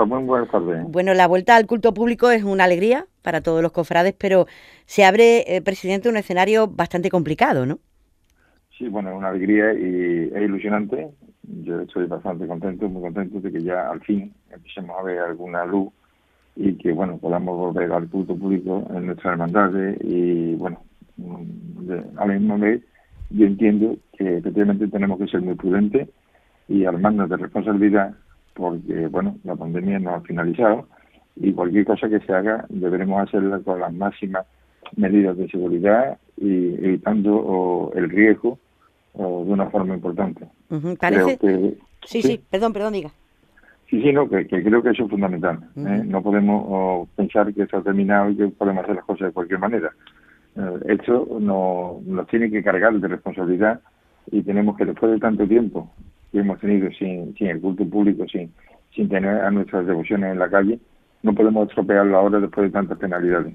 Hola, muy buenas tardes. Bueno, la vuelta al culto público es una alegría para todos los cofrades, pero se abre, eh, presidente, un escenario bastante complicado, ¿no? Sí, bueno, es una alegría y es ilusionante. Yo estoy bastante contento, muy contento de que ya al fin empecemos a ver alguna luz y que, bueno, podamos volver al culto público en nuestras hermandades y, bueno, mm, a la misma vez yo entiendo que efectivamente tenemos que ser muy prudentes y armarnos de responsabilidad porque, bueno, la pandemia no ha finalizado y cualquier cosa que se haga deberemos hacerla con las máximas medidas de seguridad y evitando el riesgo de una forma importante. Parece... sí, sí, perdón, perdón, diga. Sí, sí, no, que, creo que eso es fundamental. ¿eh? No podemos pensar que esto ha terminado y que podemos hacer las cosas de cualquier manera. Eh, esto no, nos tiene que cargar de responsabilidad y tenemos que, después de tanto tiempo que hemos tenido sin, sin el culto público, sin, sin tener a nuestras devociones en la calle, no podemos estropearlo ahora después de tantas penalidades.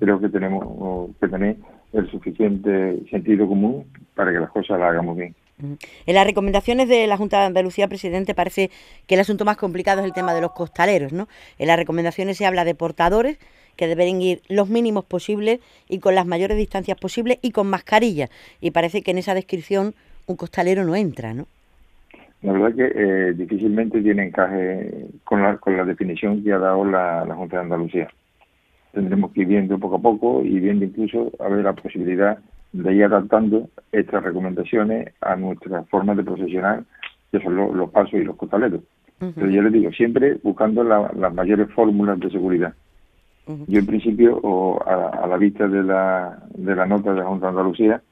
Creo que tenemos que tener el suficiente sentido común para que las cosas las hagamos bien. En las recomendaciones de la Junta de Andalucía, presidente, parece que el asunto más complicado es el tema de los costaleros, ¿no? En las recomendaciones se habla de portadores que deben ir los mínimos posibles y con las mayores distancias posibles y con mascarilla. Y parece que en esa descripción un costalero no entra, ¿no? La verdad que eh, difícilmente tiene encaje con la, con la definición que ha dado la, la Junta de Andalucía. Tendremos que ir viendo poco a poco y viendo incluso a ver la posibilidad de ir adaptando estas recomendaciones a nuestra forma de procesionar, que son los pasos y los costaleros. Pero yo les digo, siempre buscando las mayores fórmulas de seguridad. Yo en principio, o a, la vista de la, de la nota de la Junta de Andalucía,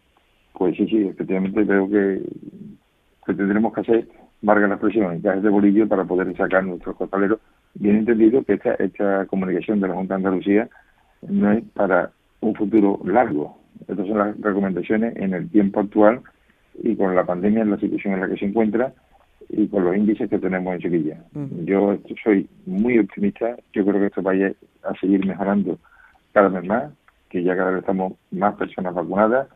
pues sí, sí, efectivamente creo que, que tendremos que hacer, marca la expresión, encajes de bolillo para poder sacar nuestros costaleros. Bien entendido que esta, esta comunicación de la Junta de Andalucía no es para un futuro largo, estas son las recomendaciones en el tiempo actual y con la pandemia en la situación en la que se encuentra y con los índices que tenemos en Sevilla. Yo soy muy optimista, yo creo que esto vaya a seguir mejorando cada vez más, que ya cada vez estamos más personas vacunadas,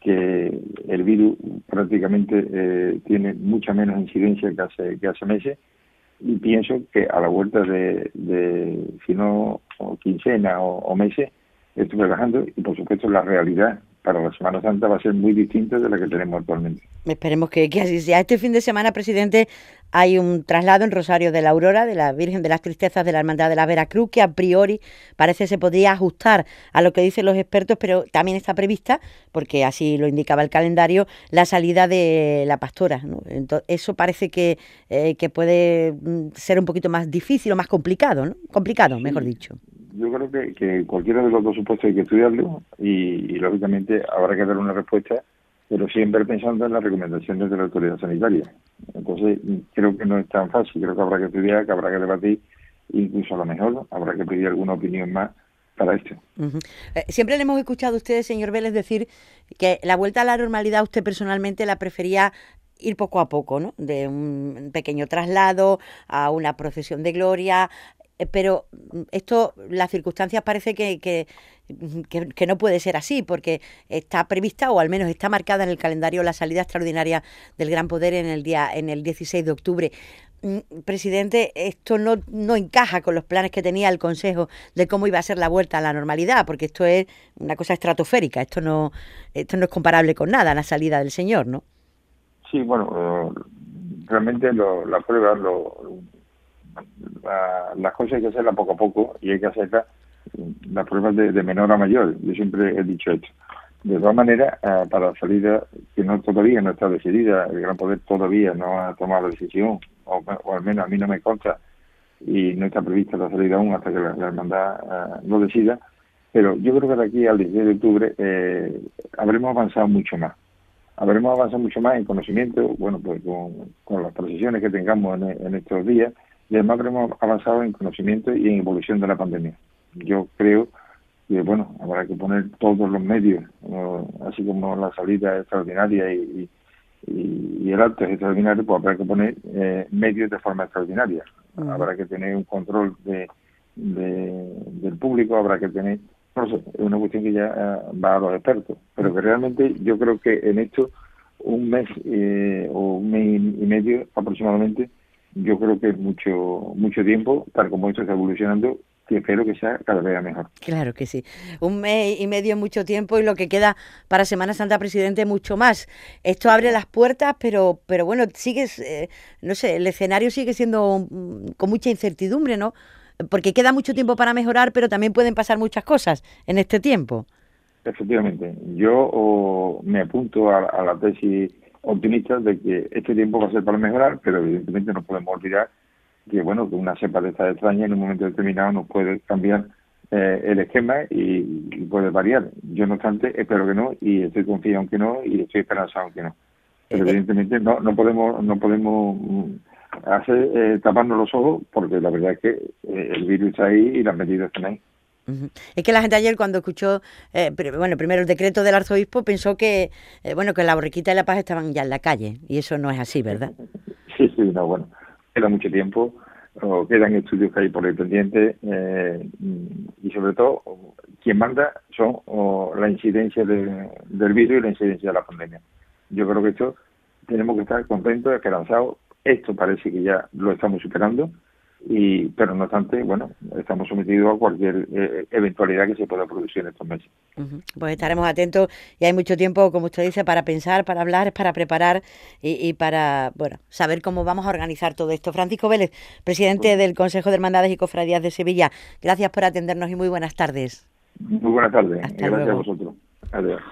que el virus prácticamente eh, tiene mucha menos incidencia que hace, que hace meses. Y pienso que a la vuelta de, de si no quincena o meses, estoy trabajando y por supuesto la realidad para la Semana Santa va a ser muy distinta de la que tenemos actualmente. Esperemos que, así sea. Este fin de semana, presidente, hay un traslado en Rosario de la Aurora de la Virgen de las Tristezas de la Hermandad de la Veracruz que a priori parece se podría ajustar a lo que dicen los expertos, pero también está prevista, porque así lo indicaba el calendario, la salida de la pastora. Entonces, eso parece que, eh, que puede mm, ser un poquito más difícil o más complicado, ¿no? Complicado, mejor dicho yo creo que, que, cualquiera de los dos supuestos hay que estudiarlo y, lógicamente habrá que dar una respuesta, pero siempre pensando en las recomendaciones de la autoridad sanitaria. Entonces, creo que no es tan fácil, creo que habrá que estudiar, que habrá que debatir, incluso a lo mejor habrá que pedir alguna opinión más para esto. Eh, siempre le hemos escuchado a usted, señor Vélez, decir que la vuelta a la normalidad usted personalmente la prefería ir poco a poco, ¿no? De un pequeño traslado a una procesión de gloria, pero mm, esto, las circunstancias parece que, que, que, no puede ser así, porque está prevista, o al menos está marcada en el calendario, la salida extraordinaria del Gran Poder en el día, en el 16 de octubre. Mm, presidente, esto no, no encaja con los planes que tenía el Consejo de cómo iba a ser la vuelta a la normalidad, porque esto es una cosa estratosférica, esto no, esto no es comparable con nada, la salida del señor, ¿no? Sí, bueno, eh, realmente lo, la prueba, lo, las cosas hay que hacerlas poco a poco y hay que hacerlas las pruebas de, menor a mayor. Yo siempre he dicho esto. De todas maneras, eh, para la salida, que no todavía no está decidida, el Gran Poder todavía no ha tomado la decisión, o, al menos a mí no me consta, y no está prevista la salida aún hasta que la, hermandad uh, lo decida, pero yo creo que de aquí al 16 de octubre eh, habremos avanzado mucho más. Habremos avanzado mucho más en conocimiento, bueno, pues con, las procesiones que tengamos en estos días, y además hemos avanzado en conocimiento y en evolución de la pandemia. Yo creo que, bueno, habrá que poner todos los medios, así como la salida extraordinaria y, y, el acto es extraordinario, pues habrá que poner eh, medios de forma extraordinaria. Habrá que tener un control de, del público, habrá que tener, no sé, es una cuestión que ya eh, va a los expertos, pero que realmente yo creo que en esto un mes eh, o un mes y medio aproximadamente yo creo que es mucho, mucho tiempo, tal como esto está evolucionando, que espero que sea cada vez mejor. Claro que sí. Un mes y medio es mucho tiempo y lo que queda para Semana Santa, presidente, mucho más. Esto abre las puertas, pero, pero bueno, sigues, eh, no sé, el escenario sigue siendo con mucha incertidumbre, ¿no? Porque queda mucho tiempo para mejorar, pero también pueden pasar muchas cosas en este tiempo. Efectivamente. Yo me apunto a la tesis optimista de que este tiempo va a ser para mejorar, pero evidentemente no podemos olvidar que bueno que una cepa de esta extraña en un momento determinado nos puede cambiar eh, el esquema y, puede variar. Yo no obstante espero que no y estoy confiado en que no y estoy esperanzado en que no. Pero eh, evidentemente no no podemos no podemos mm, hacer eh, taparnos los ojos porque la verdad es que el virus está ahí y las medidas están ahí. Es que la gente ayer cuando escuchó, bueno, primero el decreto del arzobispo pensó que, bueno, que la borriquita y la paz estaban ya en la calle y eso no es así, ¿verdad? Sí, sí, no, bueno, queda mucho tiempo, o quedan estudios que hay por el pendiente eh, y sobre todo quien manda son la incidencia del virus y la incidencia de la pandemia. Yo creo que esto tenemos que estar contentos, esperanzados. Esto parece que ya lo estamos superando y pero no obstante bueno estamos sometidos a cualquier eh, eventualidad que se pueda producir en estos meses. Pues estaremos atentos y hay mucho tiempo como usted dice para pensar para hablar para preparar y, para bueno saber cómo vamos a organizar todo esto. Francisco Vélez presidente del Consejo de Hermandades y Cofradías de Sevilla gracias por atendernos y muy buenas tardes. Muy buenas tardes gracias a vosotros. Adiós